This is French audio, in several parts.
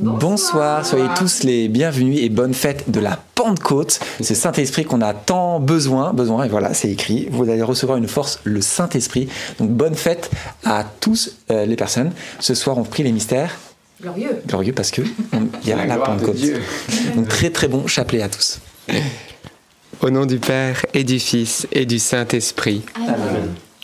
Bonsoir. soyez tous les bienvenus et bonne fête de la Pentecôte, ce Saint-Esprit qu'on a tant besoin, besoin, et voilà, c'est écrit, vous allez recevoir une force, le Saint-Esprit. Donc bonne fête à tous euh, les personnes. Ce soir, on prie les mystères. Glorieux. Glorieux parce que il y a la, Pentecôte. Donc très très bon chapelet à tous. Au nom du Père et du Fils et du Saint-Esprit. Amen.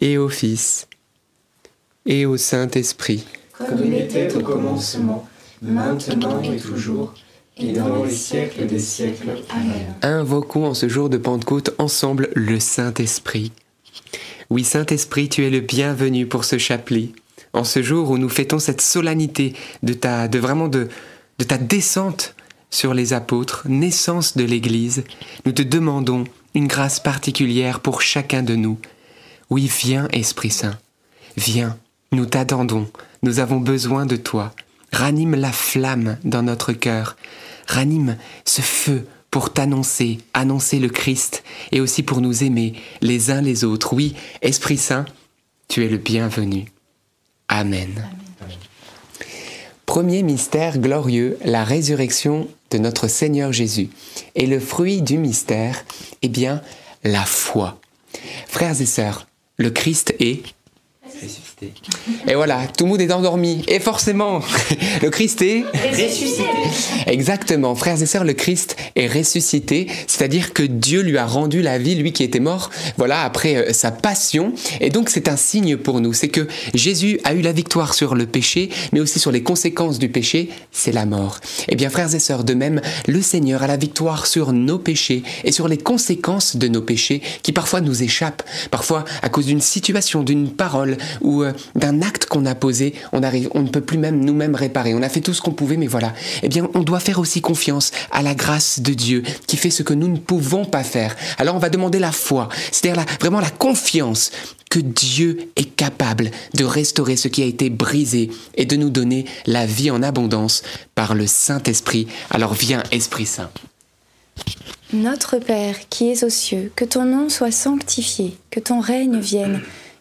et au Fils, et au Saint-Esprit. Comme il était au commencement, maintenant et toujours, et dans les siècles des siècles. Amen. Invoquons en ce jour de Pentecôte ensemble le Saint-Esprit. Oui, Saint-Esprit, tu es le bienvenu pour ce chapelet. En ce jour où nous fêtons cette solennité de ta, de vraiment de, de ta descente sur les apôtres, naissance de l'Église, nous te demandons une grâce particulière pour chacun de nous, oui, viens, Esprit Saint, viens, nous t'attendons, nous avons besoin de toi. Ranime la flamme dans notre cœur, ranime ce feu pour t'annoncer, annoncer le Christ, et aussi pour nous aimer les uns les autres. Oui, Esprit Saint, tu es le bienvenu. Amen. Premier mystère glorieux, la résurrection de notre Seigneur Jésus. Et le fruit du mystère, eh bien, la foi. Frères et sœurs, le Christ est Et voilà, tout le monde est endormi. Et forcément, le Christ est ressuscité. Exactement, frères et sœurs, le Christ est ressuscité, c'est-à-dire que Dieu lui a rendu la vie, lui qui était mort, voilà, après euh, sa passion. Et donc c'est un signe pour nous, c'est que Jésus a eu la victoire sur le péché, mais aussi sur les conséquences du péché, c'est la mort. Eh bien, frères et sœurs, de même, le Seigneur a la victoire sur nos péchés et sur les conséquences de nos péchés qui parfois nous échappent, parfois à cause d'une situation, d'une parole, ou euh, d'un acte qu'on a posé, on arrive, on ne peut plus même nous-mêmes réparer. On a fait tout ce qu'on pouvait, mais voilà. Eh bien, on doit faire aussi confiance à la grâce de Dieu qui fait ce que nous ne pouvons pas faire. Alors, on va demander la foi, c'est-à-dire vraiment la confiance que Dieu est capable de restaurer ce qui a été brisé et de nous donner la vie en abondance par le Saint-Esprit. Alors viens, Esprit Saint. Notre Père qui es aux cieux, que ton nom soit sanctifié, que ton règne vienne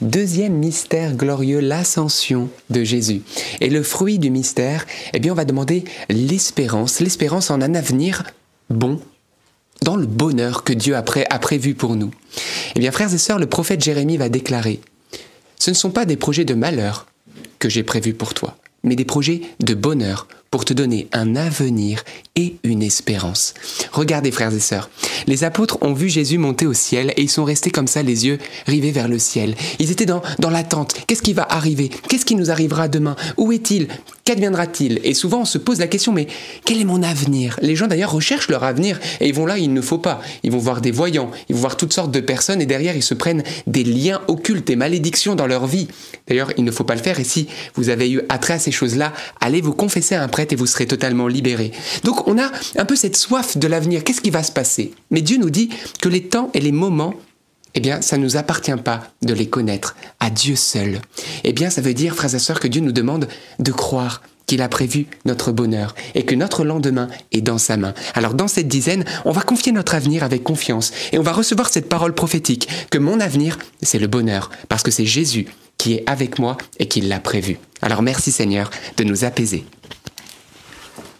Deuxième mystère glorieux, l'ascension de Jésus. Et le fruit du mystère, eh bien, on va demander l'espérance, l'espérance en un avenir bon, dans le bonheur que Dieu a, a prévu pour nous. Eh bien, frères et sœurs, le prophète Jérémie va déclarer Ce ne sont pas des projets de malheur que j'ai prévus pour toi, mais des projets de bonheur pour te donner un avenir et une espérance. Regardez, frères et sœurs, les apôtres ont vu Jésus monter au ciel et ils sont restés comme ça, les yeux rivés vers le ciel. Ils étaient dans, dans l'attente. Qu'est-ce qui va arriver? Qu'est-ce qui nous arrivera demain? Où est-il? Qu'adviendra-t-il? Et souvent, on se pose la question, mais quel est mon avenir? Les gens d'ailleurs recherchent leur avenir et ils vont là, il ne faut pas. Ils vont voir des voyants, ils vont voir toutes sortes de personnes et derrière, ils se prennent des liens occultes, des malédictions dans leur vie. D'ailleurs, il ne faut pas le faire et si vous avez eu attrait à ces choses-là, allez vous confesser à un prêtre et vous serez totalement libéré. Donc, on a un peu cette soif de l'avenir. Qu'est-ce qui va se passer? Mais Dieu nous dit que les temps et les moments eh bien, ça ne nous appartient pas de les connaître, à Dieu seul. Eh bien, ça veut dire, frères et sœurs, que Dieu nous demande de croire qu'il a prévu notre bonheur et que notre lendemain est dans sa main. Alors dans cette dizaine, on va confier notre avenir avec confiance et on va recevoir cette parole prophétique que mon avenir, c'est le bonheur parce que c'est Jésus qui est avec moi et qui l'a prévu. Alors merci Seigneur de nous apaiser.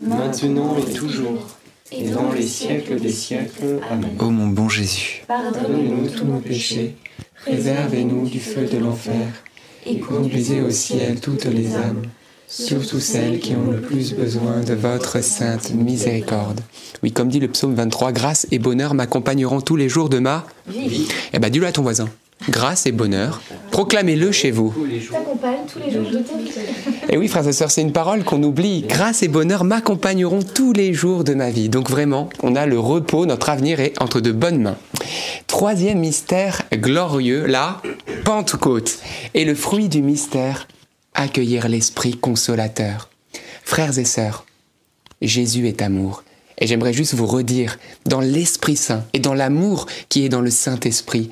maintenant et toujours, et dans les siècles des siècles. Amen. ô mon bon Jésus. Pardonne-nous tous nos péchés, préservez-nous du feu de l'enfer, et conduisez au ciel toutes les âmes, surtout celles qui ont le plus besoin de votre sainte miséricorde. Oui, comme dit le psaume 23, grâce et bonheur m'accompagneront tous les jours de ma vie. Eh ben, dis-le à ton voisin. Grâce et bonheur, proclamez-le chez vous. T'accompagne tous les jours de ta vie. Et oui, frères et sœurs, c'est une parole qu'on oublie. Grâce et bonheur m'accompagneront tous les jours de ma vie. Donc vraiment, on a le repos, notre avenir est entre de bonnes mains. Troisième mystère glorieux, la Pentecôte. Et le fruit du mystère, accueillir l'Esprit consolateur. Frères et sœurs, Jésus est amour. Et j'aimerais juste vous redire, dans l'Esprit Saint et dans l'amour qui est dans le Saint-Esprit,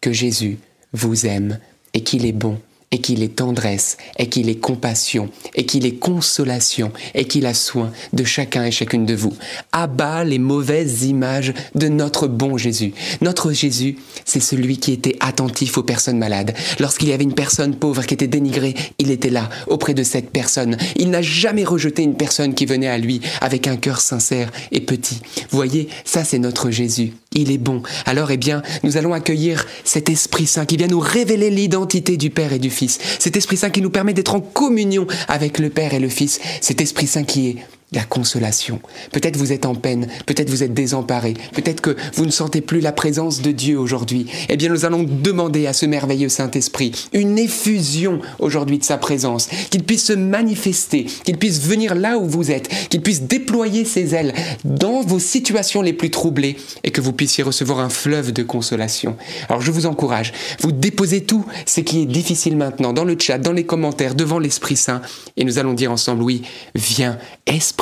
que Jésus vous aime et qu'il est bon et qu'il est tendresse et qu'il est compassion et qu'il est consolation et qu'il a soin de chacun et chacune de vous. Abat les mauvaises images de notre bon Jésus. Notre Jésus, c'est celui qui était attentif aux personnes malades. Lorsqu'il y avait une personne pauvre qui était dénigrée, il était là auprès de cette personne. Il n'a jamais rejeté une personne qui venait à lui avec un cœur sincère et petit. Voyez, ça c'est notre Jésus. Il est bon. Alors, eh bien, nous allons accueillir cet Esprit Saint qui vient nous révéler l'identité du Père et du Fils. Cet Esprit Saint qui nous permet d'être en communion avec le Père et le Fils. Cet Esprit Saint qui est la consolation. Peut-être vous êtes en peine, peut-être vous êtes désemparé, peut-être que vous ne sentez plus la présence de Dieu aujourd'hui. Eh bien, nous allons demander à ce merveilleux Saint-Esprit une effusion aujourd'hui de sa présence, qu'il puisse se manifester, qu'il puisse venir là où vous êtes, qu'il puisse déployer ses ailes dans vos situations les plus troublées et que vous puissiez recevoir un fleuve de consolation. Alors, je vous encourage, vous déposez tout ce qui est difficile maintenant dans le chat, dans les commentaires, devant l'Esprit Saint et nous allons dire ensemble, oui, viens, Esprit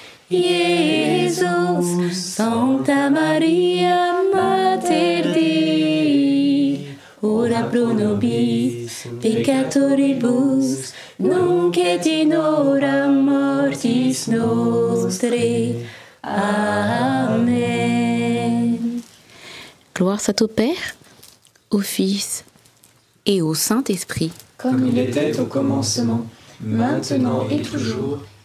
Jesus, Santa Maria, Mater Dei, ora pro nobis peccatoribus, nunc et in hora mortis nostre. Amen. Gloire soit au Père, au Fils et au Saint-Esprit. Comme il était au commencement, maintenant et toujours,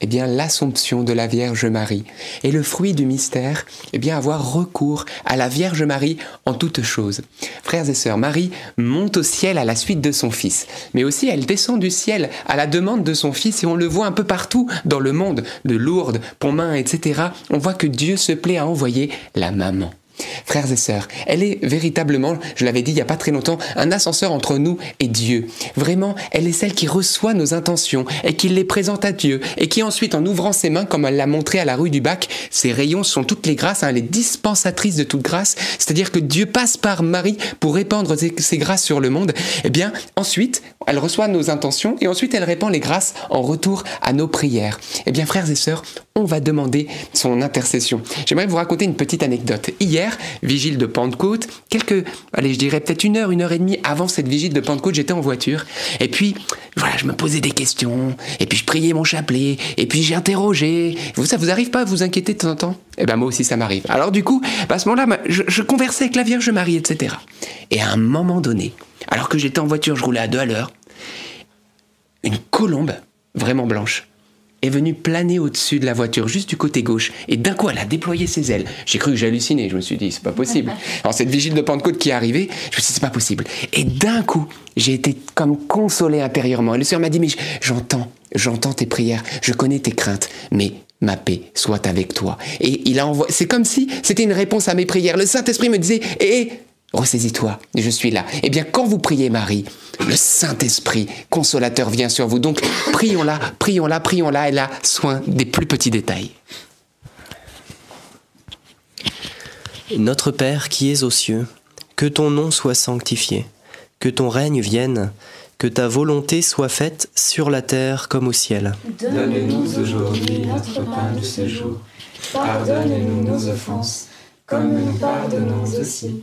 eh bien l'assomption de la Vierge Marie. Et le fruit du mystère, eh bien avoir recours à la Vierge Marie en toutes choses. Frères et sœurs, Marie monte au ciel à la suite de son fils, mais aussi elle descend du ciel à la demande de son fils et on le voit un peu partout dans le monde, de Lourdes, Pontmain, etc. On voit que Dieu se plaît à envoyer la maman. Frères et sœurs, elle est véritablement, je l'avais dit il n'y a pas très longtemps, un ascenseur entre nous et Dieu. Vraiment, elle est celle qui reçoit nos intentions et qui les présente à Dieu et qui ensuite, en ouvrant ses mains, comme elle l'a montré à la rue du Bac, ses rayons sont toutes les grâces, hein, elle de toute grâce, c'est-à-dire que Dieu passe par Marie pour répandre ses, grâces sur le monde. Eh bien, ensuite, elle reçoit nos intentions et ensuite elle répand les grâces en retour à nos prières. Eh bien, frères et sœurs, on va demander son intercession. J'aimerais vous raconter une petite anecdote. Hier, vigile de Pentecôte, quelques, allez, je dirais peut-être une heure, une heure et demie avant cette vigile de Pentecôte, j'étais en voiture. Et puis, voilà, je me posais des questions. Et puis, je priais mon chapelet. Et puis, j'ai interrogé. Vous, ça vous arrive pas à vous inquiéter de temps en temps? Eh ben, moi aussi, ça m'arrive. Alors, du coup, bah, à ce moment-là, je, je conversais avec la Vierge Marie, etc. Et à un moment donné, alors que j'étais en voiture, je roulais à deux à l'heure, une colombe, vraiment blanche, est venue planer au-dessus de la voiture, juste du côté gauche. Et d'un coup, elle a déployé ses ailes. J'ai cru que j'hallucinais. Je me suis dit, c'est pas possible. Alors, cette vigile de Pentecôte qui est arrivée, je me suis dit, c'est pas possible. Et d'un coup, j'ai été comme consolé intérieurement. Et le Seigneur m'a dit, mais j'entends, j'entends tes prières, je connais tes craintes, mais ma paix soit avec toi. Et il a envoyé, c'est comme si c'était une réponse à mes prières. Le Saint-Esprit me disait, hé, Ressaisis-toi, je suis là. Eh bien, quand vous priez Marie, le Saint-Esprit consolateur vient sur vous. Donc, prions-la, prions-la, prions-la. Elle a soin des plus petits détails. Notre Père qui es aux cieux, que ton nom soit sanctifié, que ton règne vienne, que ta volonté soit faite sur la terre comme au ciel. Donne-nous aujourd'hui notre pain de ce jour. Pardonne-nous nos offenses, comme nous pardonnons aussi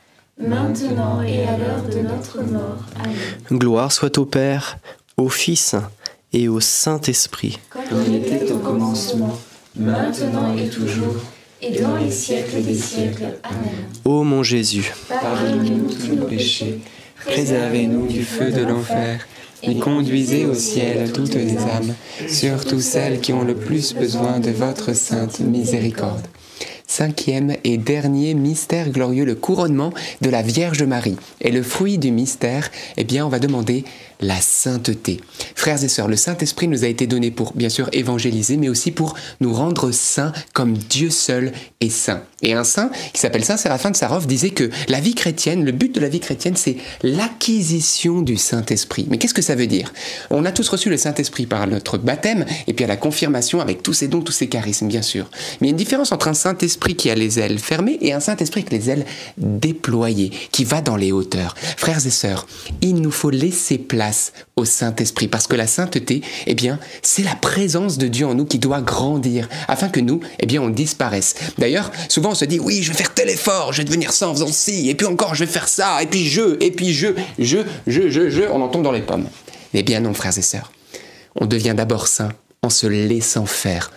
maintenant et à l'heure de notre mort. Amen. Gloire soit au Père, au Fils et au Saint-Esprit. Comme il était au commencement, maintenant et toujours, et dans les siècles des siècles. Amen. Ô mon Jésus, Pardonnez-nous tous nos péchés, Préservez-nous du feu de l'enfer et conduisez au ciel toutes les âmes, surtout celles qui ont le plus besoin de votre sainte miséricorde. Cinquième et dernier mystère glorieux, le couronnement de la Vierge Marie. Et le fruit du mystère, eh bien, on va demander la sainteté. Frères et sœurs, le Saint-Esprit nous a été donné pour, bien sûr, évangéliser, mais aussi pour nous rendre saints comme Dieu seul est saint. Et un saint qui s'appelle Saint Séraphin de Sarov disait que la vie chrétienne, le but de la vie chrétienne, c'est l'acquisition du Saint-Esprit. Mais qu'est-ce que ça veut dire? On a tous reçu le Saint-Esprit par notre baptême et puis à la confirmation avec tous ses dons, tous ses charismes, bien sûr. Mais il y a une différence entre un Saint-Esprit qui a les ailes fermées et un Saint-Esprit avec les ailes déployées, qui va dans les hauteurs. Frères et sœurs, il nous faut laisser place au Saint-Esprit parce que la sainteté, eh bien, c'est la présence de Dieu en nous qui doit grandir afin que nous, eh bien, on disparaisse. D'ailleurs, souvent on se dit oui, je vais faire tel effort, je vais devenir ça en faisant ci, et puis encore je vais faire ça, et puis je, et puis je, je, je, je, je, on en tombe dans les pommes. Eh bien non, frères et sœurs, on devient d'abord saint en se laissant faire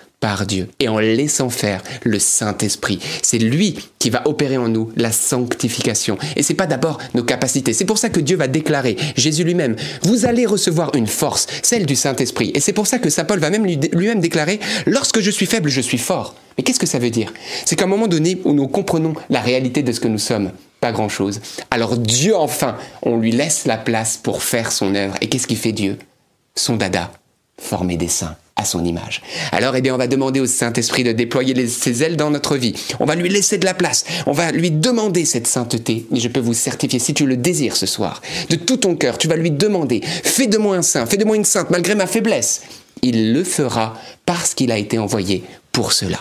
Dieu et en laissant faire le Saint-Esprit. C'est lui qui va opérer en nous la sanctification. Et c'est pas d'abord nos capacités. C'est pour ça que Dieu va déclarer, Jésus lui-même, vous allez recevoir une force, celle du Saint-Esprit. Et c'est pour ça que Saint Paul va même lui- lui-même déclarer, lorsque je suis faible, je suis fort. Mais qu'est-ce que ça veut dire? C'est qu'à un moment donné où nous comprenons la réalité de ce que nous sommes, pas grand-chose. Alors Dieu, enfin, on lui laisse la place pour faire son œuvre. Et qu'est-ce qu'il fait Dieu? Son dada, former des saints à son image. Alors, eh bien, on va demander au Saint-Esprit de déployer ses ailes dans notre vie. On va lui laisser de la place. On va lui demander cette sainteté. Et je peux vous certifier, si tu le désires ce soir, de tout ton cœur, tu vas lui demander, fais de moi un saint, fais de moi une sainte, malgré ma faiblesse. Il le fera parce qu'il a été envoyé pour cela.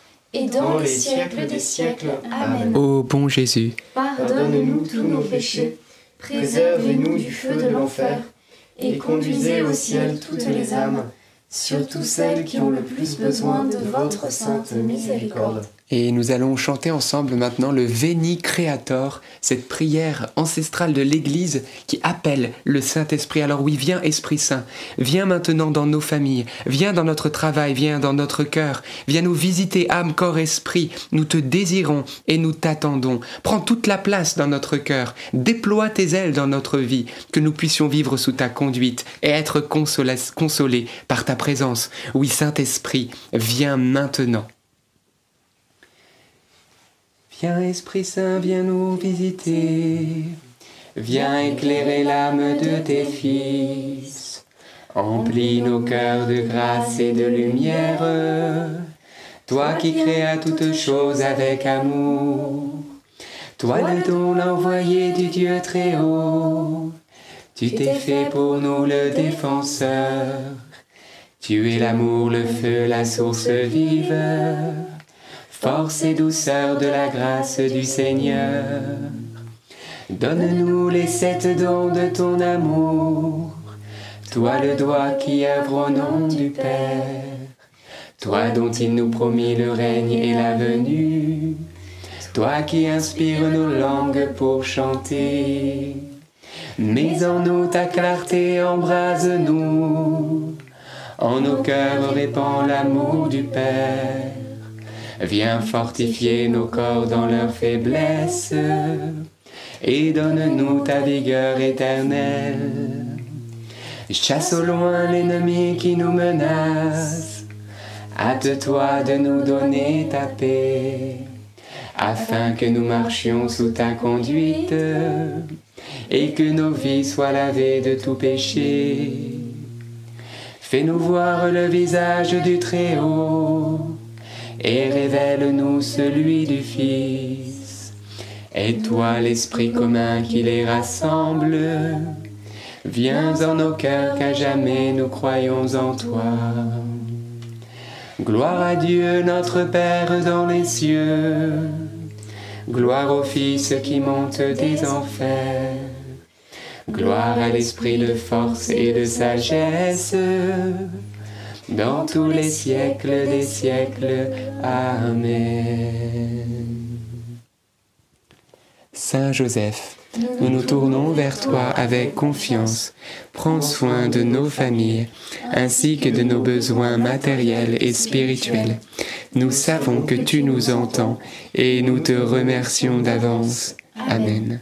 et dans les siècles des siècles. Amen. Ô bon Jésus, Pardonne-nous tous nos péchés, préservez-nous du feu de l'enfer, et conduisez au ciel toutes les âmes, surtout celles qui ont le plus besoin de votre sainte miséricorde. Et nous allons chanter ensemble maintenant le Veni Creator, cette prière ancestrale de l'Église qui appelle le Saint-Esprit. Alors oui, viens Esprit Saint, viens maintenant dans nos familles, viens dans notre travail, viens dans notre cœur, viens nous visiter âme, corps, esprit. Nous te désirons et nous t'attendons. Prends toute la place dans notre cœur, déploie tes ailes dans notre vie, que nous puissions vivre sous ta conduite et être consolés, par ta présence. Oui, Saint-Esprit, viens maintenant. Esprit Saint, viens nous visiter. Viens éclairer l'âme de tes fils. Emplis nos cœurs de grâce et de lumière. Toi qui créas toutes choses avec amour. Toi le don l'envoyé du Dieu très haut. Tu t'es fait pour nous le défenseur. Tu es l'amour, le feu, la source vive force et douceur de la grâce du Seigneur. Donne-nous les sept dons de ton amour, toi le doigt qui œuvre au nom du Père, toi dont il nous promit le règne et la venue, toi qui inspires nos langues pour chanter. Mets en nous ta clarté, embrase-nous, en nos cœurs répand l'amour du Père. Viens fortifier nos corps dans leur faiblesse et donne-nous ta vigueur éternelle. Chasse au loin l'ennemi qui nous menace. Hâte-toi de nous donner ta paix, afin que nous marchions sous ta conduite et que nos vies soient lavées de tout péché. Fais-nous voir le visage du Très-Haut et révèle-nous celui du Fils. Et toi, l'Esprit commun qui les rassemble, viens en nos cœurs qu'à jamais nous croyons en toi. Gloire à Dieu notre Père dans les cieux, gloire au Fils qui monte des enfers, gloire à l'Esprit de force et de sagesse dans tous les siècles des siècles. Amen. Saint Joseph, nous nous tournons vers toi avec confiance. Prends soin de nos familles, ainsi que de nos besoins matériels et spirituels. Nous savons que tu nous entends et nous te remercions d'avance. Amen.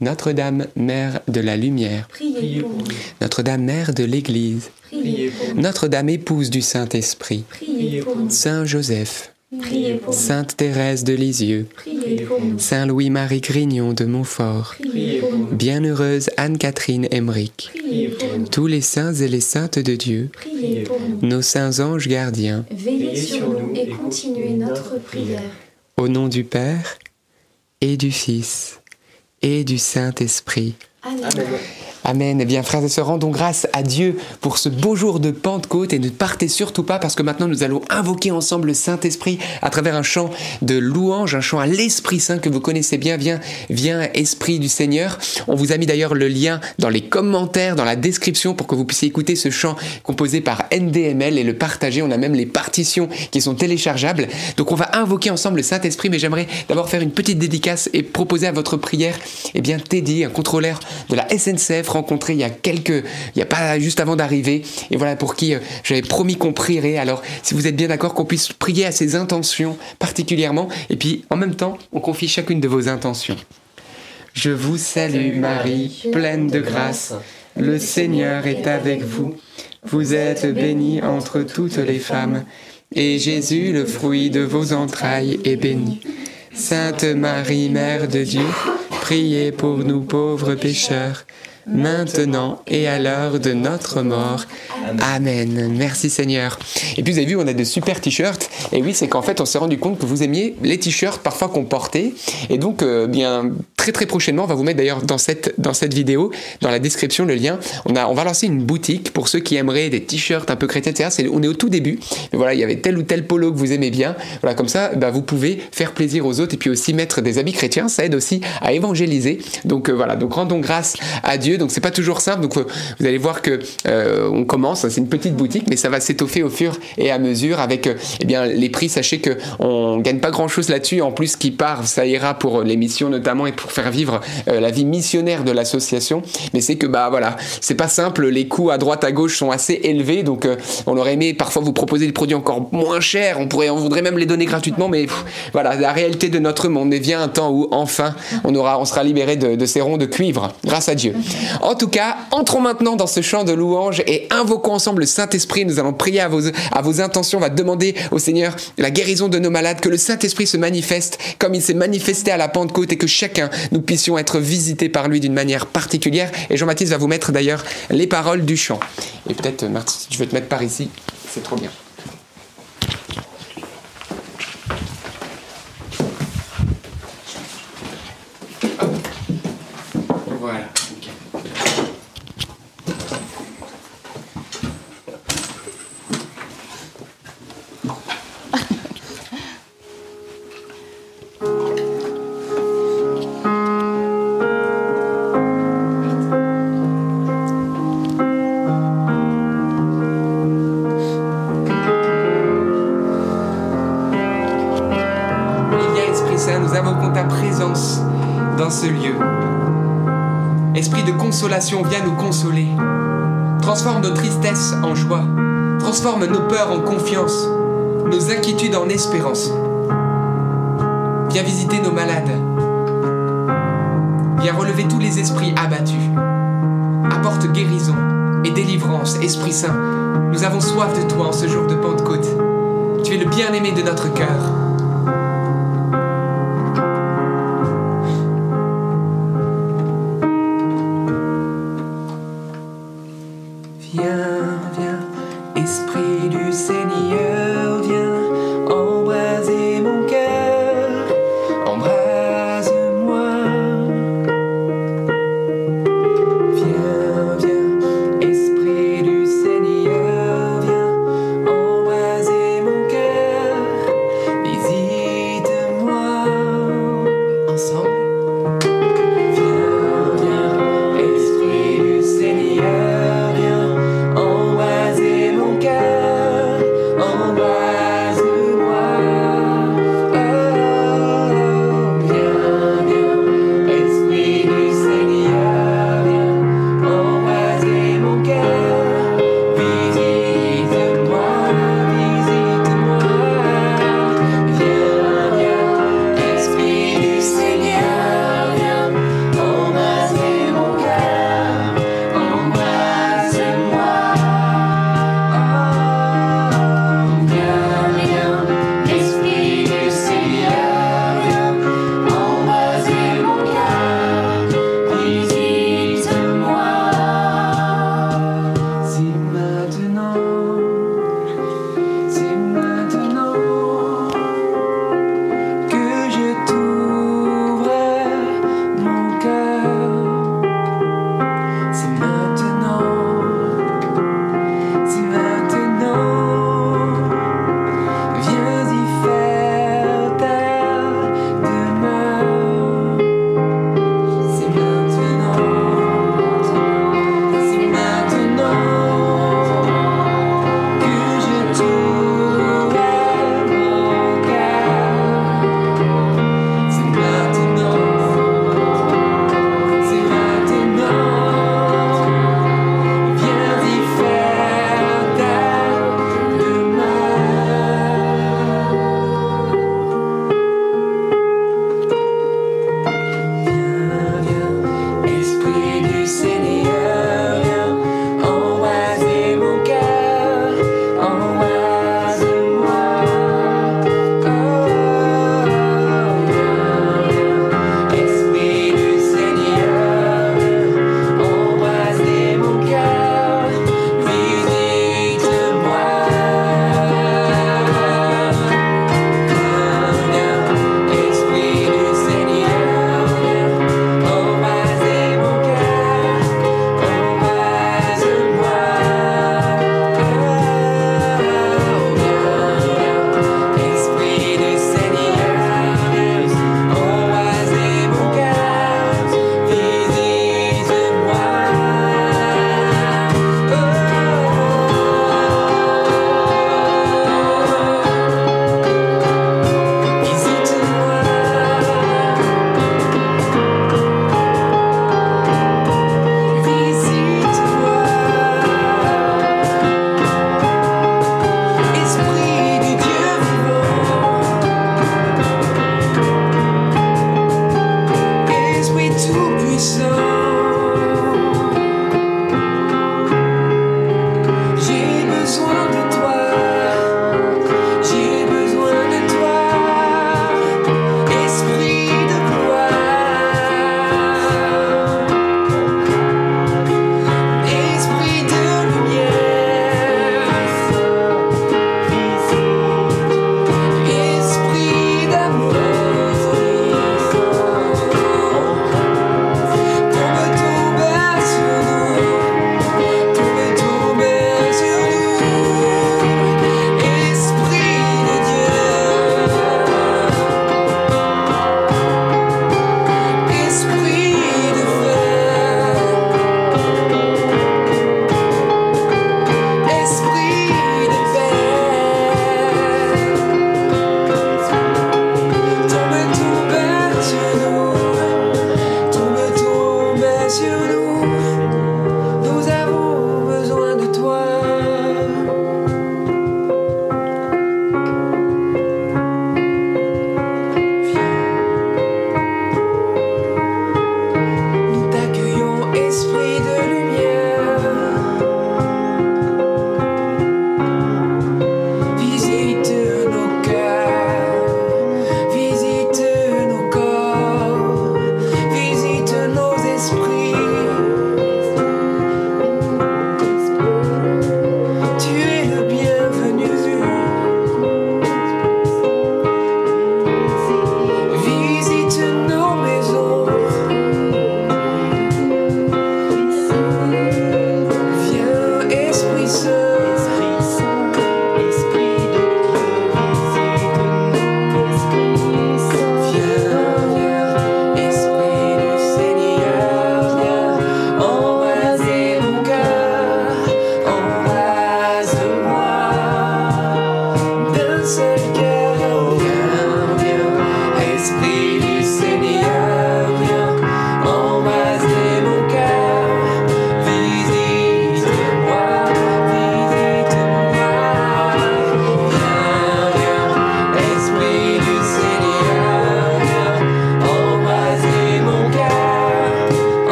Notre-Dame, Mère de la Lumière, Notre-Dame, Mère de l'Église, Notre-Dame, épouse du Saint-Esprit, Saint Joseph, Sainte Thérèse de Lisieux, Saint Louis-Marie Grignon de Montfort, Bienheureuse Anne-Catherine Emmerich, tous les saints et les saintes de Dieu, nos saints anges gardiens, Veillez sur nous et continuez notre prière. au nom du Père et du Fils et du Saint-Esprit. Amen. Eh bien, frères et sœurs, rendons grâce à Dieu pour ce beau jour de Pentecôte et ne partez surtout pas parce que maintenant nous allons invoquer ensemble le Saint-Esprit à travers un chant de louange, un chant à l'Esprit Saint que vous connaissez bien. Viens, viens, Esprit du Seigneur. On vous a mis d'ailleurs le lien dans les commentaires, dans la description pour que vous puissiez écouter ce chant composé par NDML et le partager. On a même les partitions qui sont téléchargeables. Donc on va invoquer ensemble le Saint-Esprit, mais j'aimerais d'abord faire une petite dédicace et proposer à votre prière, eh bien, Teddy, un contrôleur de la SNCF rencontré il y a quelques, il y a pas juste avant d'arriver, et voilà pour qui euh, j'avais promis qu'on prierait. Alors, si vous êtes bien d'accord, qu'on puisse prier à ses intentions particulièrement, et puis en même temps, on confie chacune de vos intentions. Je vous salue Marie, pleine de grâce. Le Seigneur est avec vous. Vous êtes bénie entre toutes les femmes, et Jésus, le fruit de vos entrailles, est béni. Sainte Marie, Mère de Dieu, priez pour nous pauvres pécheurs, maintenant et à l'heure de notre mort. Amen. Merci Seigneur. Et puis vous avez vu, on a de super t-shirts. Et oui, c'est qu'en fait, on s'est rendu compte que vous aimiez les t-shirts parfois qu'on portait. Et donc, euh, bien, très très prochainement, on va vous mettre d'ailleurs dans cette, dans cette vidéo, dans la description, le lien. On, a, on va lancer une boutique pour ceux qui aimeraient des t-shirts un peu chrétiens, on est au tout début. Mais voilà, il y avait tel ou tel polo que vous aimez bien. Voilà, comme ça, bah, vous pouvez faire plaisir aux autres et puis aussi mettre des habits chrétiens. Ça aide aussi à évangéliser. Donc euh, voilà, donc rendons grâce à Dieu. Donc c'est pas toujours simple. Donc euh, vous allez voir que on commence. C'est une petite boutique, mais ça va s'étoffer au fur et à mesure avec eh bien les prix. Sachez que on gagne pas grand chose là-dessus. En plus, qui part, ça ira pour les missions notamment et pour faire vivre euh, la vie missionnaire de l'association. Mais c'est que bah voilà, c'est pas simple. Les coûts à droite à gauche sont assez élevés. Donc euh, on aurait aimé parfois vous proposer des produits encore moins chers. On pourrait, on voudrait même les donner gratuitement. Mais voilà, la réalité de notre monde. Mais vient un temps où enfin on aura, on sera libéré de, ces ronds de cuivre, grâce à Dieu. En tout cas, entrons maintenant dans ce chant de louange et invoquons ensemble le Saint-Esprit. Nous allons prier à vos, à vos intentions. On va demander au Seigneur la guérison de nos malades, que le Saint-Esprit se manifeste comme il s'est manifesté à la Pentecôte et que chacun, nous puissions être visités par lui d'une manière particulière. Et Jean-Baptiste va vous mettre d'ailleurs les paroles du chant. Et peut-être, Marthe, si tu veux te mettre par ici, c'est trop bien. Viens nous consoler. Transforme nos tristesses en joie. Transforme nos peurs en confiance. Nos inquiétudes en espérance. Viens visiter nos malades. Viens relever tous les esprits abattus. Apporte guérison et délivrance, Esprit Saint. Nous avons soif de toi en ce jour de Pentecôte. Tu es le bien-aimé de notre cœur.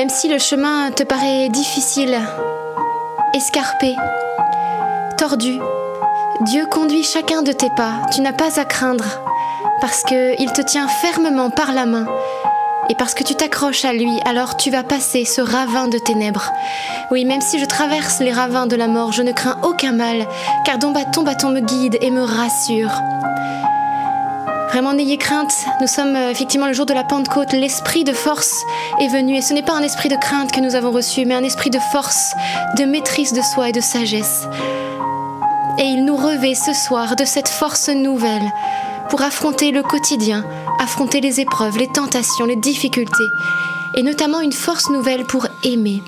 même si le chemin te paraît difficile, escarpé, tordu. Dieu conduit chacun de tes pas, tu n'as pas à craindre, parce qu'il te tient fermement par la main, et parce que tu t'accroches à lui, alors tu vas passer ce ravin de ténèbres. Oui, même si je traverse les ravins de la mort, je ne crains aucun mal, car ton bâton, bâton me guide et me rassure. Vraiment, n'ayez crainte. Nous sommes euh, effectivement le jour de la Pentecôte. L'esprit de force est venu. Et ce n'est pas un esprit de crainte que nous avons reçu, mais un esprit de force, de maîtrise de soi et de sagesse. Et il nous revêt ce soir de cette force nouvelle pour affronter le quotidien, affronter les épreuves, les tentations, les difficultés. Et notamment une force nouvelle pour aimer.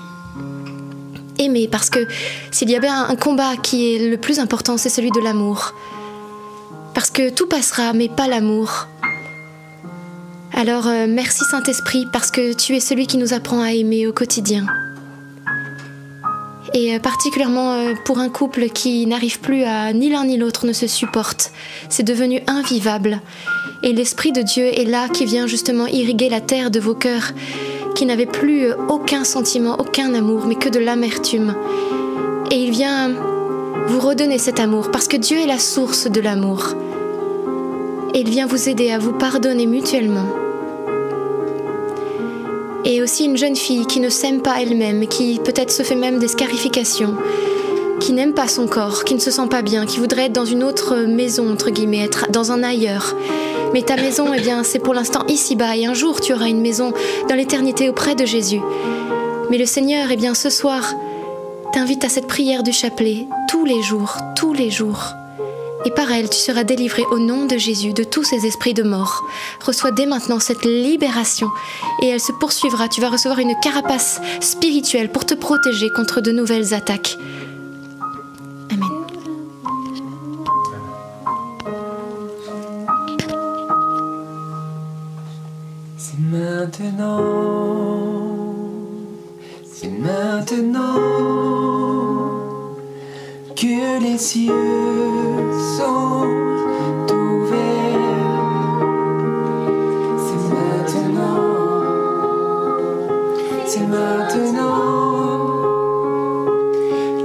Aimer, parce que s'il y avait un un combat qui est le plus important, c'est celui de l'amour. Parce que tout passera, mais pas l'amour. Alors euh, merci Saint-Esprit, parce que tu es celui qui nous apprend à aimer au quotidien. Et euh, particulièrement euh, pour un couple qui n'arrive plus à ni l'un ni l'autre ne se supporte. C'est devenu invivable. Et l'Esprit de Dieu est là qui vient justement irriguer la terre de vos cœurs, qui n'avaient plus aucun sentiment, aucun amour, mais que de l'amertume. Et il vient vous redonner cet amour, parce que Dieu est la source de l'amour. Et il vient vous aider à vous pardonner mutuellement. Et aussi une jeune fille qui ne s'aime pas elle-même, qui peut-être se fait même des scarifications, qui n'aime pas son corps, qui ne se sent pas bien, qui voudrait être dans une autre maison, entre guillemets, être dans un ailleurs. Mais ta maison, eh bien, c'est pour l'instant ici-bas, et un jour tu auras une maison dans l'éternité auprès de Jésus. Mais le Seigneur, eh bien, ce soir, t'invite à cette prière du chapelet tous les jours, tous les jours. Et par elle, tu seras délivré au nom de Jésus de tous ces esprits de mort. Reçois dès maintenant cette libération et elle se poursuivra. Tu vas recevoir une carapace spirituelle pour te protéger contre de nouvelles attaques. Amen. C'est maintenant, c'est maintenant les cieux sont ouverts. C'est maintenant, c'est maintenant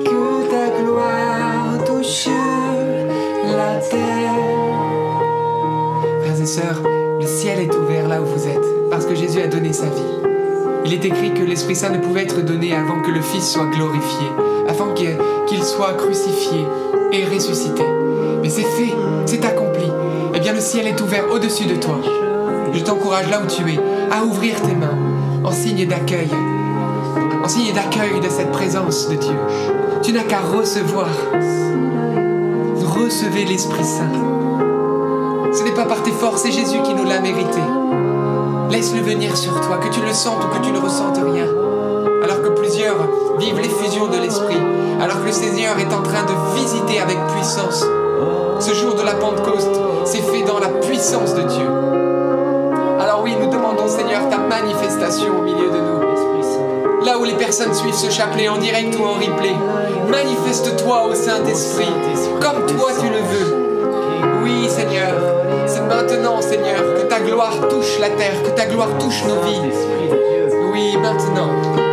que ta gloire touche la terre. Frères et sœurs, le ciel est ouvert là où vous êtes, parce que Jésus a donné sa vie. Il est écrit que l'Esprit Saint ne pouvait être donné avant que le Fils soit glorifié, qu'il soit crucifié et ressuscité. Mais c'est fait, c'est accompli. Eh bien, le ciel est ouvert au-dessus de toi. Je t'encourage là où tu es à ouvrir tes mains en signe d'accueil, en signe d'accueil de cette présence de Dieu. Tu n'as qu'à recevoir. Recevez l'Esprit Saint. Ce n'est pas par tes forces, c'est Jésus qui nous l'a mérité. Laisse-le venir sur toi, que tu le sentes ou que tu ne ressentes rien. Alors que plusieurs vivent l'effusion de l'Esprit, alors que le Seigneur est en train de visiter avec puissance. Ce jour de la Pentecôte s'est fait dans la puissance de Dieu. Alors oui, nous demandons Seigneur ta manifestation au milieu de nous. Là où les personnes suivent ce chapelet en direct ou en replay, manifeste-toi au Saint-Esprit, comme toi tu le veux. Oui, Seigneur, c'est maintenant, Seigneur, que ta gloire touche la terre, que ta gloire touche nos vies. Oui, maintenant.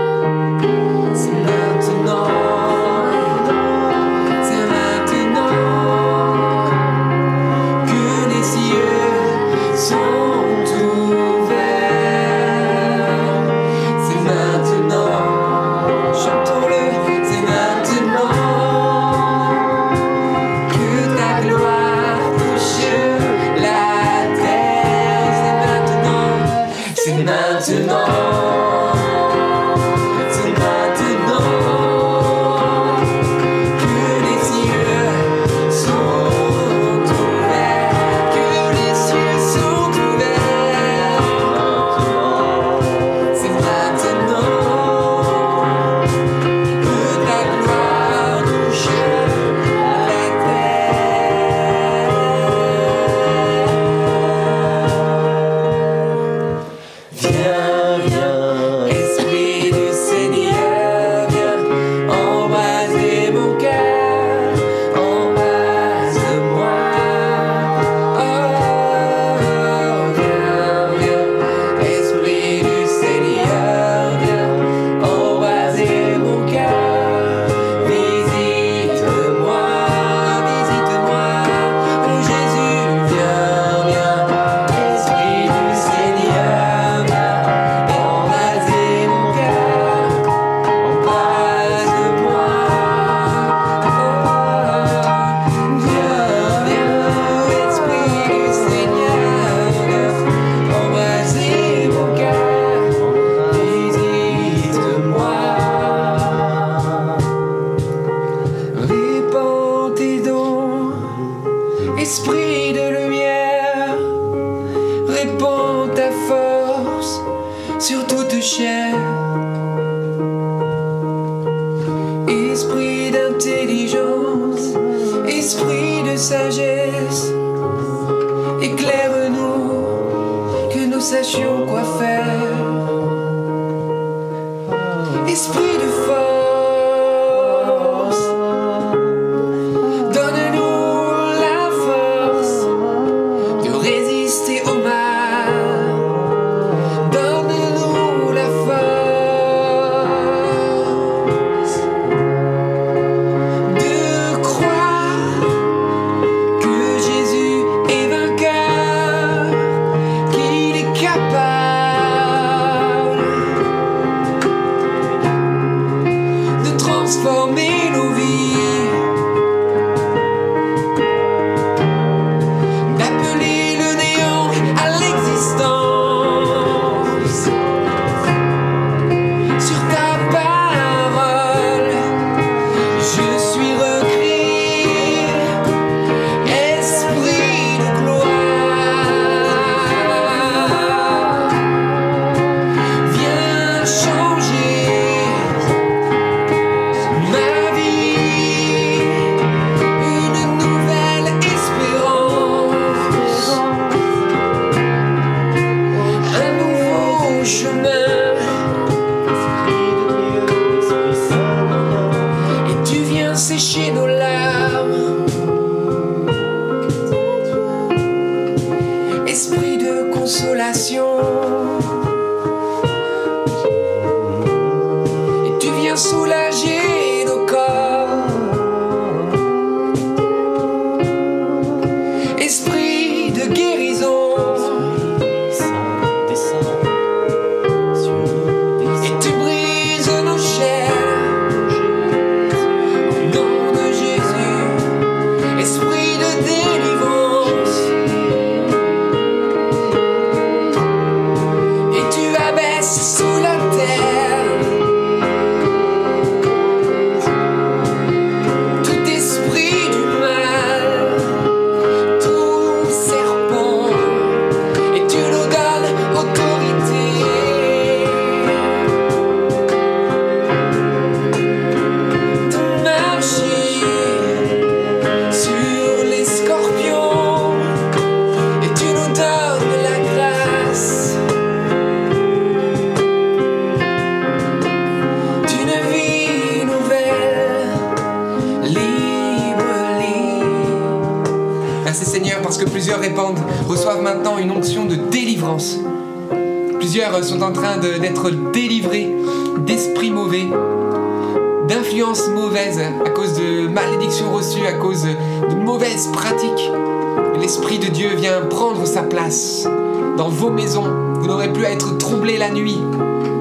Vous n'aurez plus à être troublés la nuit,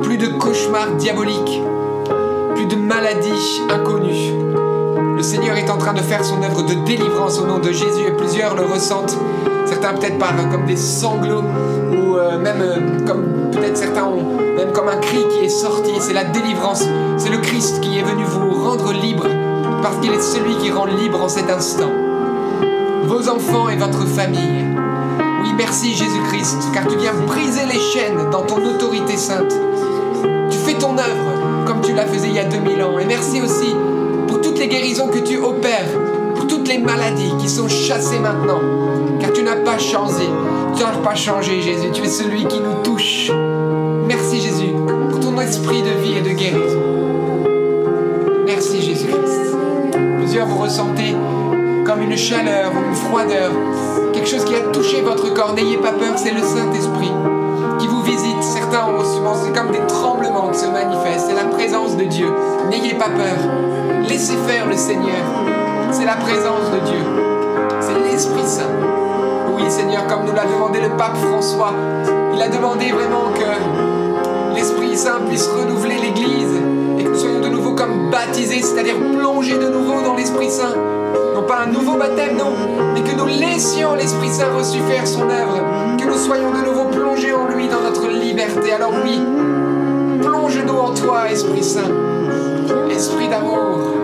plus de cauchemars diaboliques, plus de maladies inconnues. Le Seigneur est en train de faire son œuvre de délivrance au nom de Jésus et plusieurs le ressentent. Certains peut-être par euh, comme des sanglots ou euh, même euh, comme peut-être certains ont même comme un cri qui est sorti. C'est la délivrance. C'est le Christ qui est venu vous rendre libre parce qu'il est celui qui rend libre en cet instant. Vos enfants et votre famille. Merci Jésus-Christ car tu viens briser les chaînes dans ton autorité sainte. Tu fais ton œuvre comme tu l'as fait il y a 2000 ans. Et merci aussi pour toutes les guérisons que tu opères, pour toutes les maladies qui sont chassées maintenant. Car tu n'as pas changé. Tu n'as pas changé, Jésus. Tu es celui qui nous touche. Merci, Jésus, pour ton esprit de vie et de guérison. Merci, Jésus-Christ. Plusieurs vous ressentez comme une chaleur une froideur, quelque chose qui a touché votre corps. N'ayez pas peur, c'est le Saint-Esprit qui vous visite. Certains ont c'est comme des tremblements qui se manifestent. C'est la présence de Dieu. N'ayez pas peur. Laissez faire le Seigneur. C'est la présence de Dieu. C'est l'Esprit Saint. Oui, Seigneur, comme nous l'a demandé le pape François, il a demandé vraiment que l'Esprit Saint puisse renouveler l'Église et que nous soyons de nouveau comme baptisés, c'est-à-dire plongés de nouveau dans l'Esprit Saint. Pas un nouveau baptême, non, mais que nous laissions l'Esprit Saint reçu faire son œuvre, que nous soyons de nouveau plongés en lui dans notre liberté. Alors oui, plonge-nous en toi, Esprit Saint, Esprit d'amour.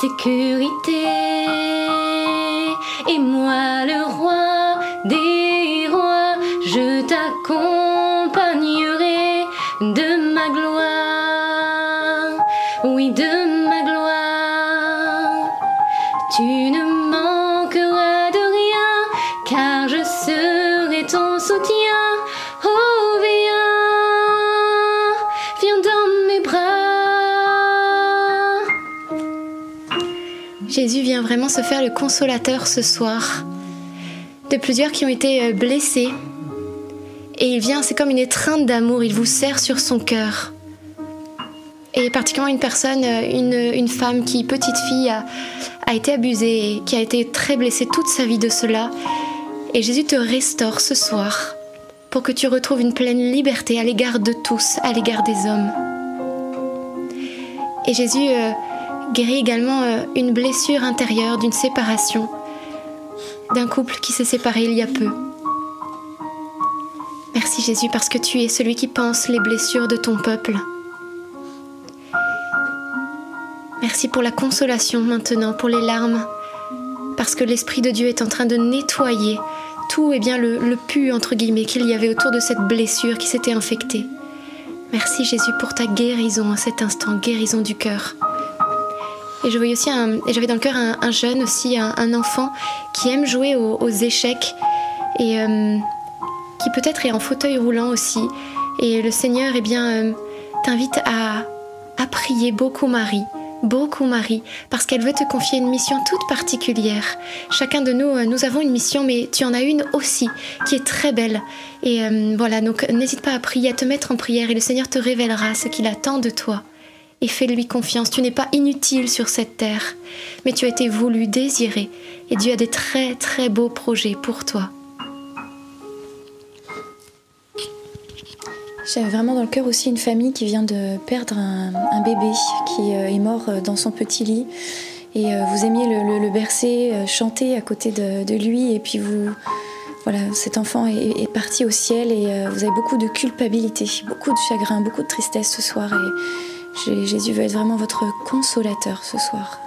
Sécurité. Et moi, le roi vraiment se faire le consolateur ce soir de plusieurs qui ont été euh, blessés. Et il vient, c'est comme une étreinte d'amour, il vous serre sur son cœur. Et particulièrement une personne, euh, une, une femme qui, petite fille, a, a été abusée et qui a été très blessée toute sa vie de cela. Et Jésus te restaure ce soir pour que tu retrouves une pleine liberté à l'égard de tous, à l'égard des hommes. Et Jésus euh, guérit également euh, une blessure intérieure d'une séparation d'un couple qui s'est séparé il y a peu. Merci Jésus parce que tu es celui qui pense les blessures de ton peuple. Merci pour la consolation maintenant, pour les larmes, parce que l'Esprit de Dieu est en train de nettoyer tout et bien le, le pu entre guillemets qu'il y avait autour de cette blessure qui s'était infectée. Merci Jésus pour ta guérison à cet instant, guérison du cœur. Et je voyais aussi j'avais dans le cœur un, un jeune aussi, un, enfant qui aime jouer aux, échecs et euh, qui peut-être est en fauteuil roulant aussi. Et le Seigneur, eh bien, euh, t'invite à, à prier beaucoup Marie, beaucoup Marie, parce qu'elle veut te confier une mission toute particulière. Chacun de nous, euh, nous avons une mission, mais tu en as une aussi qui est très belle. Et voilà, donc n'hésite pas à prier, à te mettre en prière, et le Seigneur te révélera ce qu'il attend de toi. Et fais-lui confiance, tu n'es pas inutile sur cette terre, mais tu as été voulu, désiré, et Dieu a des très très beaux projets pour toi. J'avais vraiment dans le cœur aussi une famille qui vient de perdre un, bébé qui euh, est mort euh, dans son petit lit. Et euh, vous aimiez le, bercer, chanter à côté de, lui. Et puis vous, voilà, cet enfant est, est parti au ciel et vous avez beaucoup de culpabilité, beaucoup de chagrin, beaucoup de tristesse ce soir. Et Jésus veut être vraiment votre consolateur ce soir.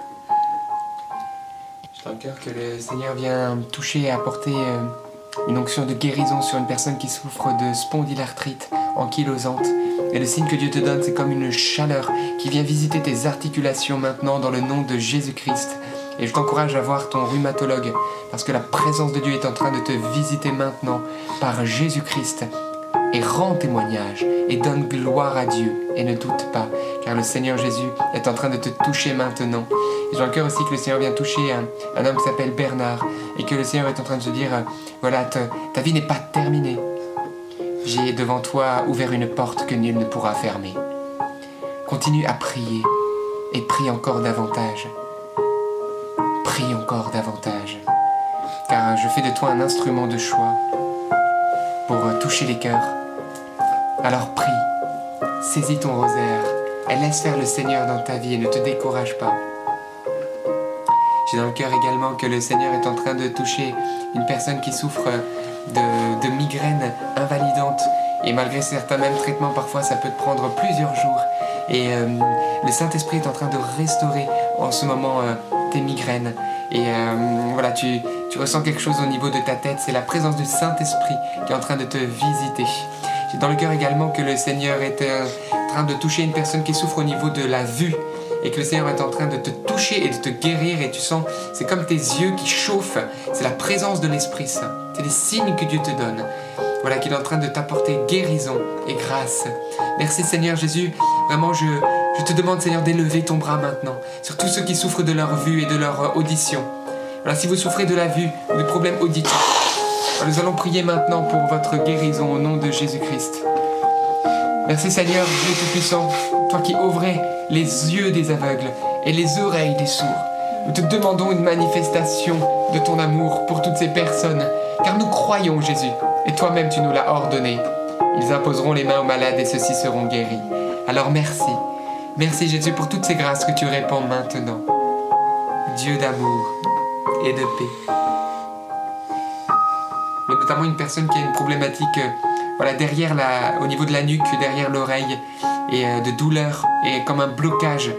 J'ai dans le cœur que le Seigneur vient toucher et apporter euh, une onction de guérison sur une personne qui souffre de spondylarthrite ankylosante. Et le signe que Dieu te donne, c'est comme une chaleur qui vient visiter tes articulations maintenant dans le nom de Jésus-Christ. Et je t'encourage à voir ton rhumatologue parce que la présence de Dieu est en train de te visiter maintenant par Jésus-Christ. Et rends témoignage et donne gloire à Dieu et ne doute pas car le Seigneur Jésus est en train de te toucher maintenant. Et j'ai cœur aussi que le Seigneur vient toucher un, un homme qui s'appelle Bernard et que le Seigneur est en train de se dire, euh, voilà, ta, ta vie n'est pas terminée. J'ai devant toi ouvert une porte que nul ne pourra fermer. Continue à prier et prie encore davantage. Prie encore davantage. Car je fais de toi un instrument de choix pour euh, toucher les cœurs. Alors prie, saisis ton rosaire et laisse faire le Seigneur dans ta vie et ne te décourage pas. J'ai dans le cœur également que le Seigneur est en train de toucher une personne qui souffre de, migraines invalidantes. Et malgré certains mêmes traitements, parfois ça peut te prendre plusieurs jours. Et euh, le Saint-Esprit est en train de restaurer en ce moment euh, tes migraines. Et euh, voilà, tu, tu ressens quelque chose au niveau de ta tête. C'est la présence du Saint-Esprit qui est en train de te visiter. J'ai dans le cœur également que le Seigneur est de toucher une personne qui souffre au niveau de la vue et que le Seigneur est en train de te toucher et de te guérir et tu sens, c'est comme tes yeux qui chauffent, c'est la présence de l'Esprit Saint, c'est des signes que Dieu te donne. Voilà qu'il est en train de t'apporter guérison et grâce. Merci Seigneur Jésus, vraiment je, je te demande Seigneur d'élever ton bras maintenant sur tous ceux qui souffrent de leur vue et de leur audition. Voilà, si vous souffrez de la vue ou de problèmes auditifs, nous allons prier maintenant pour votre guérison au nom de Jésus-Christ. Merci Seigneur, Dieu Tout-Puissant, toi qui ouvrais les yeux des aveugles et les oreilles des sourds. Nous te demandons une manifestation de ton amour pour toutes ces personnes, car nous croyons Jésus, et toi-même tu nous l'as ordonné. Ils imposeront les mains aux malades et ceux-ci seront guéris. Alors merci, merci Jésus pour toutes ces grâces que tu répands maintenant. Dieu d'amour et de paix. Mais notamment une personne qui a une problématique euh, voilà, derrière la, au niveau de la nuque, derrière l'oreille, et euh, de douleur, et comme un blocage.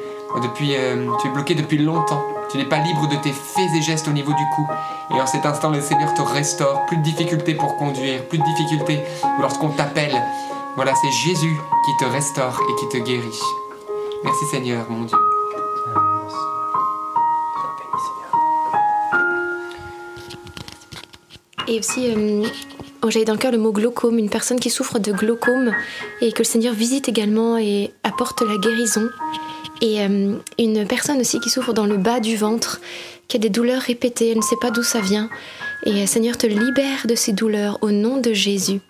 Depuis, euh, tu es bloqué depuis longtemps. Tu n'es pas libre de tes faits et gestes au niveau du cou. Et en cet instant, le Seigneur te restaure. Plus de difficultés pour conduire, plus de difficultés lorsqu'on t'appelle. Voilà, c'est Jésus qui te restaure et qui te guérit. Merci Seigneur, mon Dieu. Et aussi, euh, oh, j'avais dans le cœur le mot glaucome, une personne qui souffre de glaucome et que le Seigneur visite également et apporte la guérison. Et euh, une personne aussi qui souffre dans le bas du ventre, qui a des douleurs répétées, elle ne sait pas d'où ça vient. Et le Seigneur te libère de ces douleurs au nom de Jésus.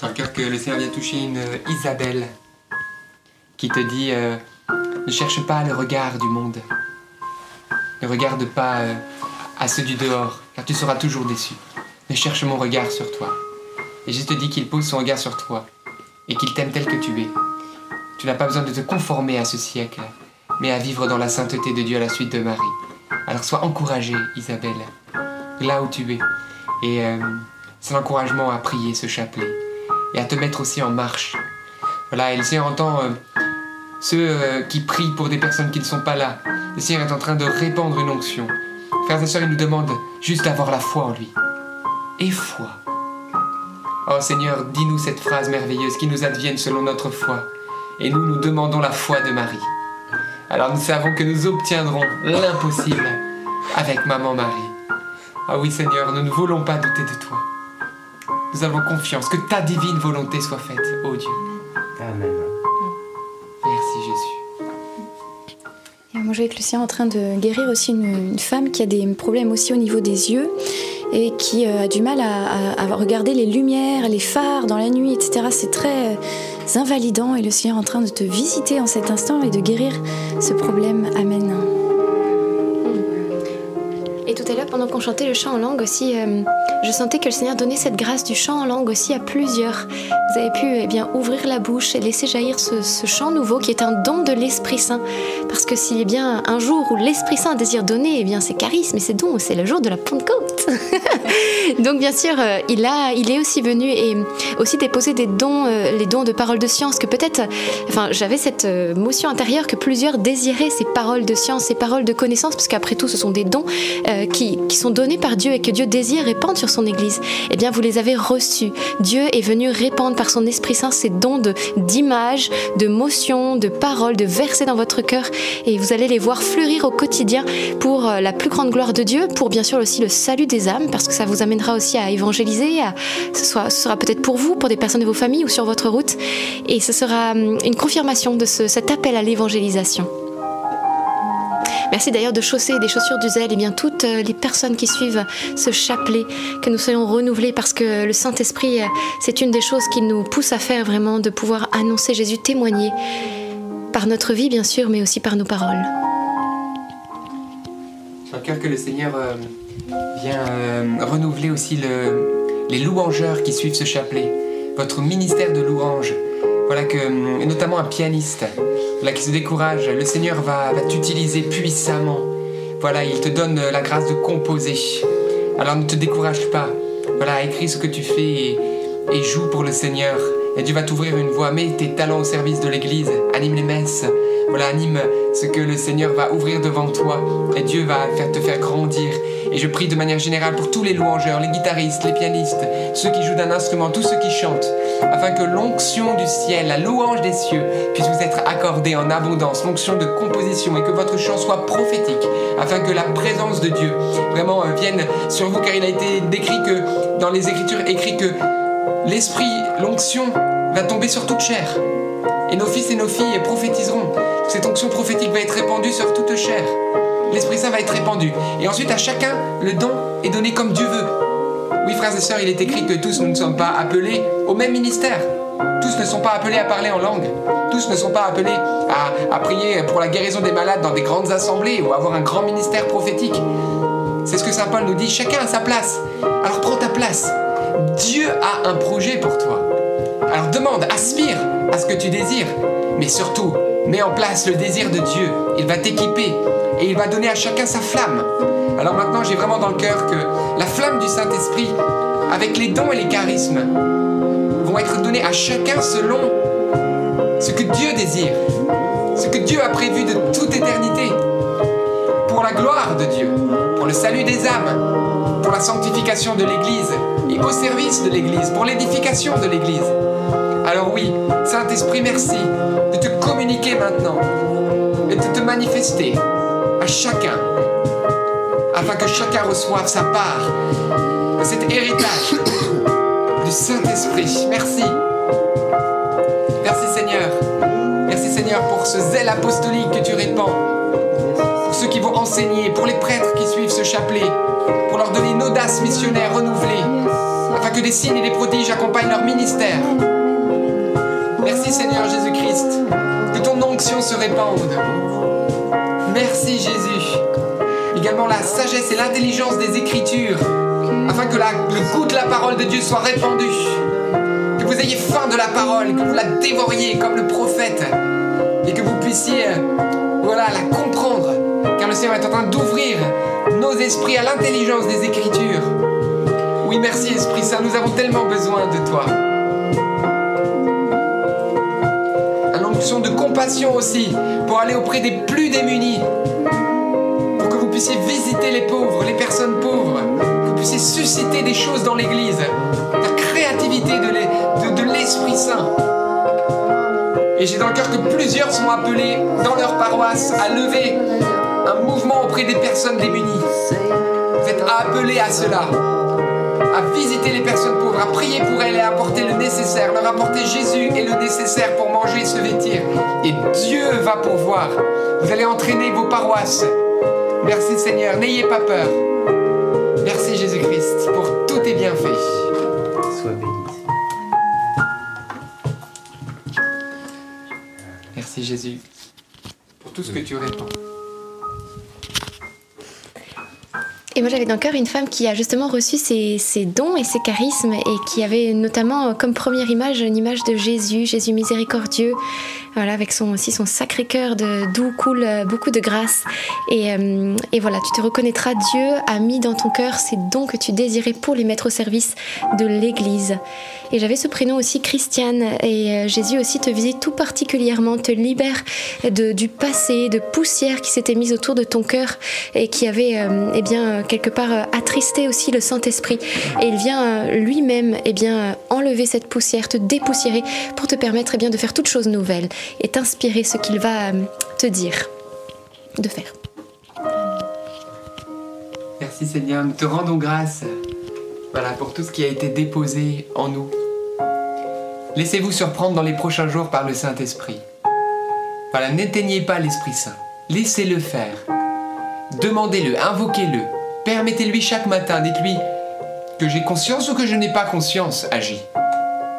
Dans le cœur que le Seigneur vient toucher une euh, Isabelle qui te dit euh, ne cherche pas le regard du monde. Ne regarde pas euh, à ceux du dehors, car tu seras toujours déçu. Mais cherche mon regard sur toi. Et je te dis qu'il pose son regard sur toi et qu'il t'aime tel que tu es. Tu n'as pas besoin de te conformer à ce siècle, mais à vivre dans la sainteté de Dieu à la suite de Marie. Alors sois encouragée, Isabelle, là où tu es. Et euh, c'est l'encouragement à prier ce chapelet et à te mettre aussi en marche. Voilà, et le Seigneur entend euh, ceux euh, qui prient pour des personnes qui ne sont pas là. Le Seigneur est en train de répandre une onction. Frères et sœurs, nous demande juste d'avoir la foi en lui. Et foi. Oh Seigneur, dis-nous cette phrase merveilleuse qui nous advienne selon notre foi. Et nous, nous demandons la foi de Marie. Alors nous savons que nous obtiendrons l'impossible avec Maman Marie. Ah oui Seigneur, nous ne voulons pas douter de toi. Nous avons confiance que ta divine volonté soit faite, ô Dieu. Amen. Vois avec Lucien en train de guérir aussi une, femme qui a des problèmes aussi au niveau des yeux et qui euh, a du mal à, regarder les lumières, les phares dans la nuit, etc. C'est très euh, invalidant et le Seigneur en train de te visiter en cet instant et de guérir ce problème. Amen. Et tout à l'heure, pendant qu'on chantait le chant en langue aussi, euh, je sentais que le Seigneur donnait cette grâce du chant en langue aussi à plusieurs. Vous avez pu eh bien ouvrir la bouche et laisser jaillir ce, chant nouveau qui est un don de l'Esprit Saint. Parce que s'il y a bien un jour où l'Esprit Saint désire donner, eh bien c'est charisme et c'est don, c'est le jour de la Pentecôte. Donc bien sûr, euh, il a, il est aussi venu et aussi déposer des dons, euh, les dons de paroles de science que peut-être, enfin j'avais cette motion intérieure que plusieurs désiraient ces paroles de science, ces paroles de connaissance, parce qu'après tout ce sont des dons euh, qui, sont donnés par Dieu et que Dieu désire répandre sur son Église. Eh bien vous les avez reçus. Dieu est venu répandre par son Esprit Saint ces dons de d'images, de motions, de paroles, de versets dans votre cœur et vous allez les voir fleurir au quotidien pour euh, la plus grande gloire de Dieu, pour bien sûr aussi le salut des âmes, parce que ça vous amènera aussi à évangéliser, ce, sera peut-être pour vous, pour des personnes de vos familles ou sur votre route, et ce sera hum, une confirmation de ce- cet appel à l'évangélisation. Merci d'ailleurs de chausser des chaussures du zèle et bien toutes euh, les personnes qui suivent ce chapelet, que nous soyons renouvelés parce que le Saint-Esprit, euh, c'est une des choses qui nous pousse à faire vraiment, de pouvoir annoncer Jésus, témoigner par notre vie bien sûr, mais aussi par nos paroles. J'ai cœur que le Seigneur euh, vient renouveler aussi le- les louangeurs qui suivent ce chapelet, votre ministère de louange. Voilà que, hum, notamment un pianiste, voilà, qui se décourage, le Seigneur va, va t'utiliser puissamment. Voilà, il te donne la grâce de composer. Alors ne te décourage pas. Voilà, écris ce que tu fais et, et joue pour le Seigneur. Et Dieu va t'ouvrir une voie. Mets tes talents au service de l'Église. Anime les messes. Voilà, anime ce que le Seigneur va ouvrir devant toi. Et Dieu va faire, te faire grandir. Et je prie de manière générale pour tous les louangeurs, les guitaristes, les pianistes, ceux qui jouent d'un instrument, tous ceux qui chantent, afin que l'onction du ciel, la louange des cieux, puisse vous être accordée en abondance, l'onction de composition, et que votre chant soit prophétique, afin que la présence de Dieu vraiment euh, vienne sur vous, car il a été décrit que, dans les Écritures, écrit que l'Esprit, l'onction, va tomber sur toute chair. Et nos fils et nos filles prophétiseront. Cette onction prophétique va être répandue sur toute chair. L'Esprit Saint va être répandu. Et ensuite, à chacun, le don est donné comme Dieu veut. Oui, frères et sœurs, il est écrit que tous nous ne sommes pas appelés au même ministère. Tous ne sont pas appelés à parler en langue. Tous ne sont pas appelés à, prier pour la guérison des malades dans des grandes assemblées ou avoir un grand ministère prophétique. C'est ce que Saint Paul nous dit, chacun a sa place. Alors prends ta place. Dieu a un projet pour toi. Alors demande, aspire à ce que tu désires, mais surtout, mets en place le désir de Dieu. Il va t'équiper et il va donner à chacun sa flamme. Alors maintenant, j'ai vraiment dans le cœur que la flamme du Saint-Esprit, avec les dons et les charismes, vont être donnés à chacun selon ce que Dieu désire, ce que Dieu a prévu de toute éternité, pour la gloire de Dieu, pour le salut des âmes, pour la sanctification de l'Église et au service de l'Église, pour l'édification de l'Église. Alors oui, Saint-Esprit, merci de te communiquer maintenant et de te manifester à chacun, afin que chacun reçoive sa part de cet héritage du Saint-Esprit. Merci. Merci Seigneur. Merci Seigneur pour ce zèle apostolique que tu répands. Pour ceux qui vont enseigner, pour les prêtres qui suivent ce chapelet, pour leur donner une audace missionnaire renouvelée, afin que des signes et des prodiges accompagnent leur ministère. Merci Seigneur Jésus-Christ, se répande. Merci Jésus. Également la sagesse et l'intelligence des Écritures, afin que le goût de la parole de Dieu soit répandu. Que vous ayez faim de la parole, que vous la dévoriez comme le prophète, et que vous puissiez, voilà, la comprendre, car le Seigneur est en train d'ouvrir nos esprits à l'intelligence des Écritures. Oui, merci Esprit Saint, nous avons tellement besoin de toi. Compassion aussi, pour aller auprès des plus démunis, pour que vous puissiez visiter les pauvres, les personnes pauvres, que vous puissiez susciter des choses dans l'Église, la créativité de l'e- de- de l'Esprit Saint. Et j'ai dans le cœur que plusieurs sont appelés dans leur paroisse à lever un mouvement auprès des personnes démunies. Vous êtes appelés à cela, à visiter les personnes pauvres, à prier pour elles et à apporter le nécessaire, leur apporter Jésus et le nécessaire pour manger et se vêtir. Et Dieu va pourvoir. Vous allez entraîner vos paroisses. Merci Seigneur, n'ayez pas peur. Merci Jésus-Christ pour tous tes bienfaits. Sois béni. Merci Jésus pour tout ce que tu répands. Et moi j'avais dans le cœur une femme qui a justement reçu ses, dons et ses charismes et qui avait notamment comme première image une image de Jésus, Jésus miséricordieux, voilà, avec son, aussi son sacré cœur d'où coule euh, beaucoup de grâce. Et, euh, et voilà, tu te reconnaîtras, Dieu a mis dans ton cœur ces dons que tu désirais pour les mettre au service de l'Église. Et j'avais ce prénom aussi, Christiane, et euh, Jésus aussi te visite tout particulièrement, te libère de, du passé, de poussière qui s'était mise autour de ton cœur et qui avait, euh, eh bien, euh, quelque part euh, attristé aussi le Saint-Esprit. Et il vient lui-même, eh bien, enlever cette poussière, te dépoussiérer pour te permettre, eh bien, de faire toutes choses nouvelles et t'inspirer ce qu'il va te dire de faire. Merci Seigneur, nous te rendons grâce. Voilà, pour tout ce qui a été déposé en nous. Laissez-vous surprendre dans les prochains jours par le Saint-Esprit. Voilà, n'éteignez pas l'Esprit Saint. Laissez-le faire. Demandez-le, invoquez-le. Permettez-lui chaque matin, dites-lui que j'ai conscience ou que je n'ai pas conscience, agis.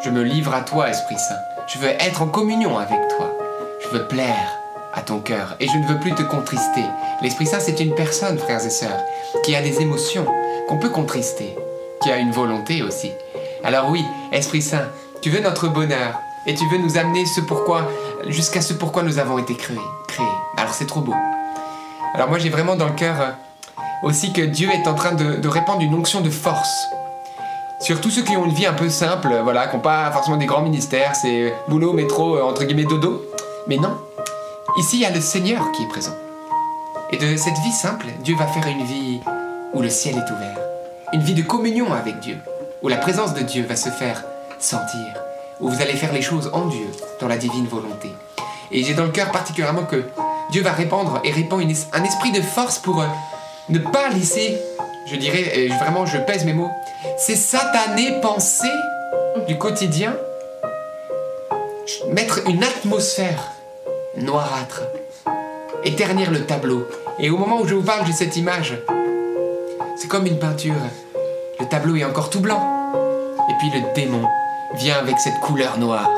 Je me livre à toi, Esprit Saint. Je veux être en communion avec toi. Je veux plaire à ton cœur et je ne veux plus te contrister. L'Esprit Saint, c'est une personne, frères et sœurs, qui a des émotions, qu'on peut contrister, qui a une volonté aussi. Alors oui, Esprit Saint, tu veux notre bonheur et tu veux nous amener ce pourquoi, jusqu'à ce pourquoi nous avons été créés. créés. Alors c'est trop beau. Alors moi j'ai vraiment dans le cœur euh, aussi que Dieu est en train de, répandre une onction de force sur tous ceux qui ont une vie un peu simple, voilà, qui n'ont pas forcément des grands ministères, c'est boulot, métro, euh, entre guillemets dodo. Mais non, ici il y a le Seigneur qui est présent. Et de cette vie simple, Dieu va faire une vie où le ciel est ouvert. Une vie de communion avec Dieu, où la présence de Dieu va se faire sentir, où vous allez faire les choses en Dieu, dans la divine volonté. Et j'ai dans le cœur particulièrement que Dieu va répandre et répand un esprit de force pour euh, ne pas laisser, je dirais, et vraiment je pèse mes mots, ces satanées pensées du quotidien mettre une atmosphère noirâtre et ternir le tableau. Et au moment où je vous parle, j'ai cette image. C'est comme une peinture. Le tableau est encore tout blanc. Et puis le démon vient avec cette couleur noire.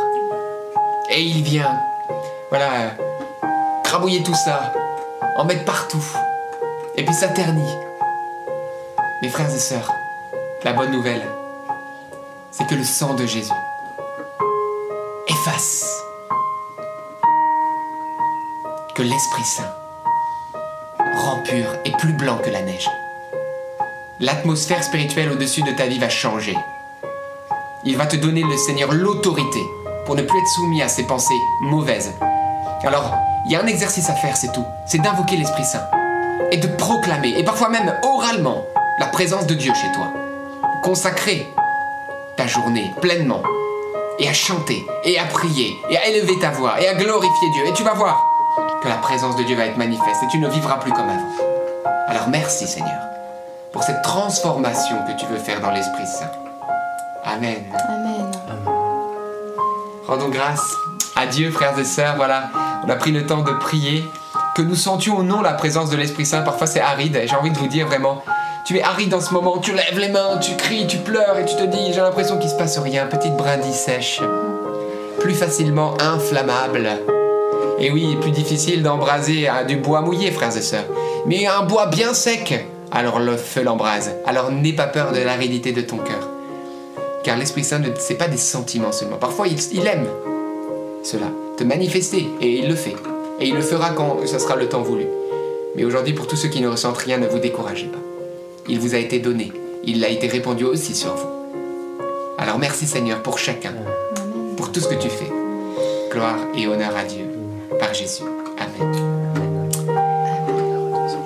Et il vient, voilà, crabouiller tout ça, en mettre partout. Et puis ça ternit. Mes frères et sœurs, la bonne nouvelle, c'est que le sang de Jésus efface. Que l'Esprit Saint rend pur et plus blanc que la neige. L'atmosphère spirituelle au-dessus de ta vie va changer. Il va te donner le Seigneur l'autorité pour ne plus être soumis à ses pensées mauvaises. Alors, il y a un exercice à faire, c'est tout. C'est d'invoquer l'Esprit Saint et de proclamer, et parfois même oralement, la présence de Dieu chez toi. Consacrer ta journée pleinement et à chanter et à prier et à élever ta voix et à glorifier Dieu. Et tu vas voir que la présence de Dieu va être manifeste et tu ne vivras plus comme avant. Alors merci Seigneur pour cette transformation que tu veux faire dans l'Esprit Saint. Amen. Amen. Rendons grâce à Dieu, frères et sœurs. Voilà, on a pris le temps de prier. Que nous sentions ou non la présence de l'Esprit Saint. Parfois c'est aride. Et j'ai envie de vous dire vraiment, tu es aride en ce moment. Tu lèves les mains, tu cries, tu pleures et tu te dis, j'ai l'impression qu'il se passe rien. Petite brindille sèche. Plus facilement inflammable. Et oui, plus difficile d'embraser hein, du bois mouillé, frères et sœurs. Mais un bois bien sec, alors le feu l'embrase. Alors n'aie pas peur de l'aridité de ton cœur. Car l'Esprit Saint, ne c'est pas des sentiments seulement. Parfois, il, il aime cela, te manifester, et il le fait. Et il le fera quand ce sera le temps voulu. Mais aujourd'hui, pour tous ceux qui ne ressentent rien, ne vous découragez pas. Il vous a été donné. Il a été répandu aussi sur vous. Alors merci Seigneur pour chacun, pour tout ce que tu fais. Gloire et honneur à Dieu, par Jésus. Amen.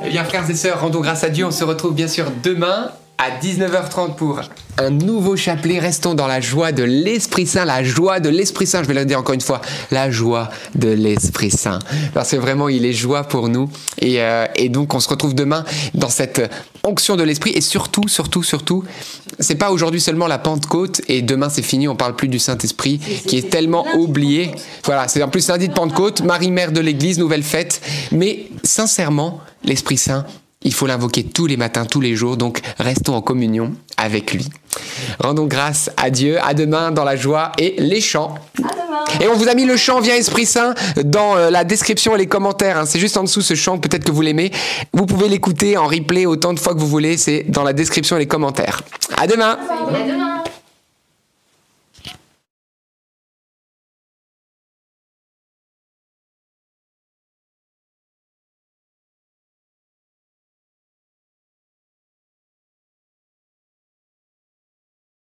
Eh bien, frères et sœurs, rendons grâce à Dieu. On se retrouve bien sûr demain à 19h30 pour un nouveau chapelet. Restons dans la joie de l'Esprit Saint, la joie de l'Esprit Saint. Je vais le dire encore une fois, la joie de l'Esprit Saint. Parce que vraiment, il est joie pour nous. Et, euh, et donc, on se retrouve demain dans cette onction de l'Esprit. Et surtout, surtout, surtout, c'est pas aujourd'hui seulement la Pentecôte et demain c'est fini, on parle plus du Saint-Esprit qui est tellement oublié. Voilà, c'est en plus lundi de Pentecôte, Marie-Mère de l'Église, nouvelle fête. Mais sincèrement, l'Esprit Saint, il faut l'invoquer tous les matins, tous les jours, donc restons en communion avec lui. Rendons grâce à Dieu, à demain dans la joie et les chants. Et on vous a mis le chant Viens Esprit Saint dans euh, la description et les commentaires. hein. C'est juste en dessous ce chant, peut-être que vous l'aimez. Vous pouvez l'écouter en replay autant de fois que vous voulez. C'est dans la description et les commentaires. À demain. À demain.